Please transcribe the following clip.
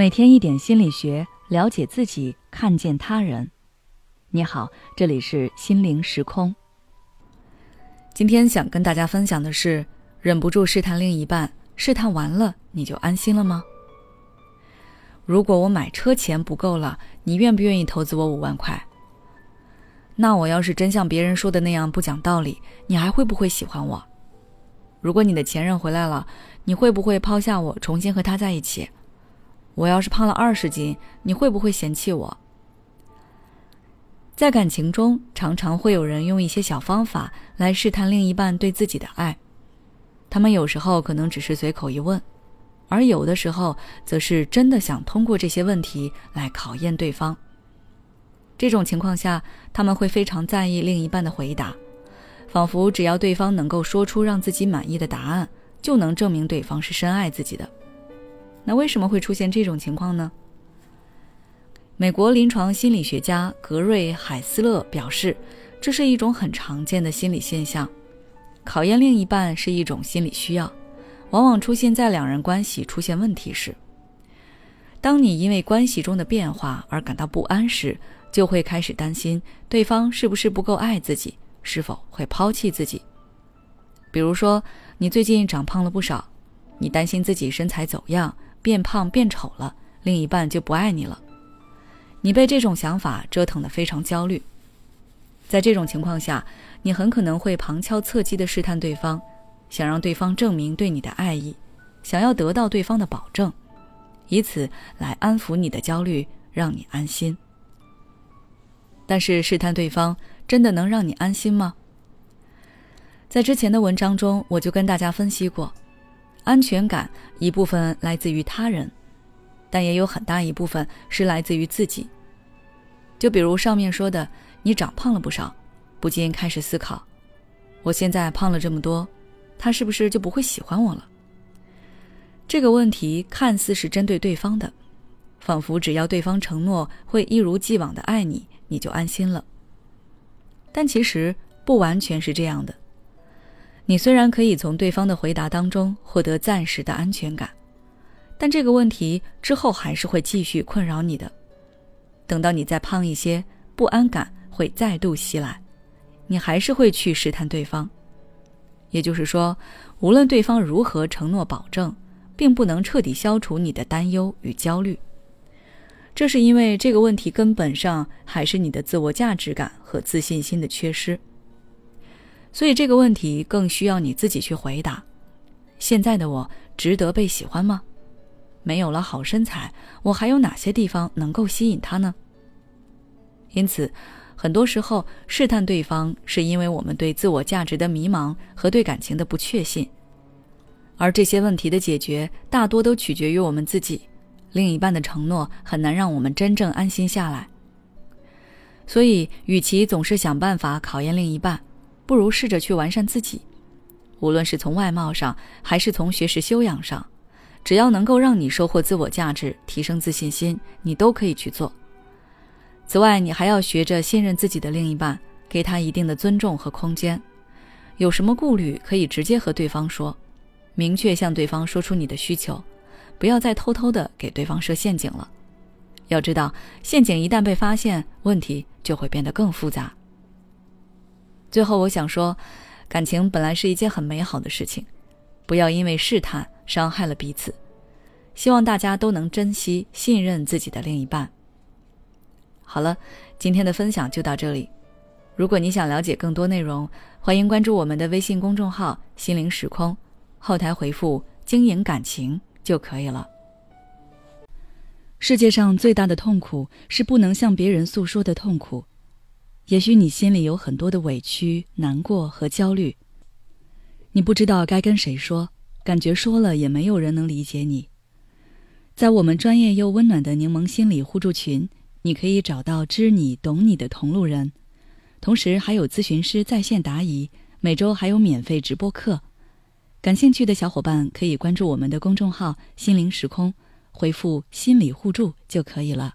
每天一点心理学，了解自己，看见他人。你好，这里是心灵时空。今天想跟大家分享的是：忍不住试探另一半，试探完了你就安心了吗？如果我买车钱不够了，你愿不愿意投资我五万块？那我要是真像别人说的那样不讲道理，你还会不会喜欢我？如果你的前任回来了，你会不会抛下我，重新和他在一起？我要是胖了二十斤，你会不会嫌弃我？在感情中，常常会有人用一些小方法来试探另一半对自己的爱。他们有时候可能只是随口一问，而有的时候则是真的想通过这些问题来考验对方。这种情况下，他们会非常在意另一半的回答，仿佛只要对方能够说出让自己满意的答案，就能证明对方是深爱自己的。那为什么会出现这种情况呢？美国临床心理学家格瑞·海斯勒表示，这是一种很常见的心理现象。考验另一半是一种心理需要，往往出现在两人关系出现问题时。当你因为关系中的变化而感到不安时，就会开始担心对方是不是不够爱自己，是否会抛弃自己。比如说，你最近长胖了不少，你担心自己身材走样。变胖变丑了，另一半就不爱你了。你被这种想法折腾得非常焦虑。在这种情况下，你很可能会旁敲侧击地试探对方，想让对方证明对你的爱意，想要得到对方的保证，以此来安抚你的焦虑，让你安心。但是试探对方真的能让你安心吗？在之前的文章中，我就跟大家分析过。安全感一部分来自于他人，但也有很大一部分是来自于自己。就比如上面说的，你长胖了不少，不禁开始思考：我现在胖了这么多，他是不是就不会喜欢我了？这个问题看似是针对对方的，仿佛只要对方承诺会一如既往的爱你，你就安心了。但其实不完全是这样的。你虽然可以从对方的回答当中获得暂时的安全感，但这个问题之后还是会继续困扰你的。等到你再胖一些，不安感会再度袭来，你还是会去试探对方。也就是说，无论对方如何承诺保证，并不能彻底消除你的担忧与焦虑。这是因为这个问题根本上还是你的自我价值感和自信心的缺失。所以这个问题更需要你自己去回答：现在的我值得被喜欢吗？没有了好身材，我还有哪些地方能够吸引他呢？因此，很多时候试探对方，是因为我们对自我价值的迷茫和对感情的不确信。而这些问题的解决，大多都取决于我们自己。另一半的承诺很难让我们真正安心下来。所以，与其总是想办法考验另一半，不如试着去完善自己，无论是从外貌上，还是从学识修养上，只要能够让你收获自我价值、提升自信心，你都可以去做。此外，你还要学着信任自己的另一半，给他一定的尊重和空间。有什么顾虑，可以直接和对方说，明确向对方说出你的需求，不要再偷偷的给对方设陷阱了。要知道，陷阱一旦被发现，问题就会变得更复杂。最后，我想说，感情本来是一件很美好的事情，不要因为试探伤害了彼此。希望大家都能珍惜、信任自己的另一半。好了，今天的分享就到这里。如果你想了解更多内容，欢迎关注我们的微信公众号“心灵时空”，后台回复“经营感情”就可以了。世界上最大的痛苦是不能向别人诉说的痛苦。也许你心里有很多的委屈、难过和焦虑，你不知道该跟谁说，感觉说了也没有人能理解你。在我们专业又温暖的柠檬心理互助群，你可以找到知你懂你的同路人，同时还有咨询师在线答疑，每周还有免费直播课。感兴趣的小伙伴可以关注我们的公众号“心灵时空”，回复“心理互助”就可以了。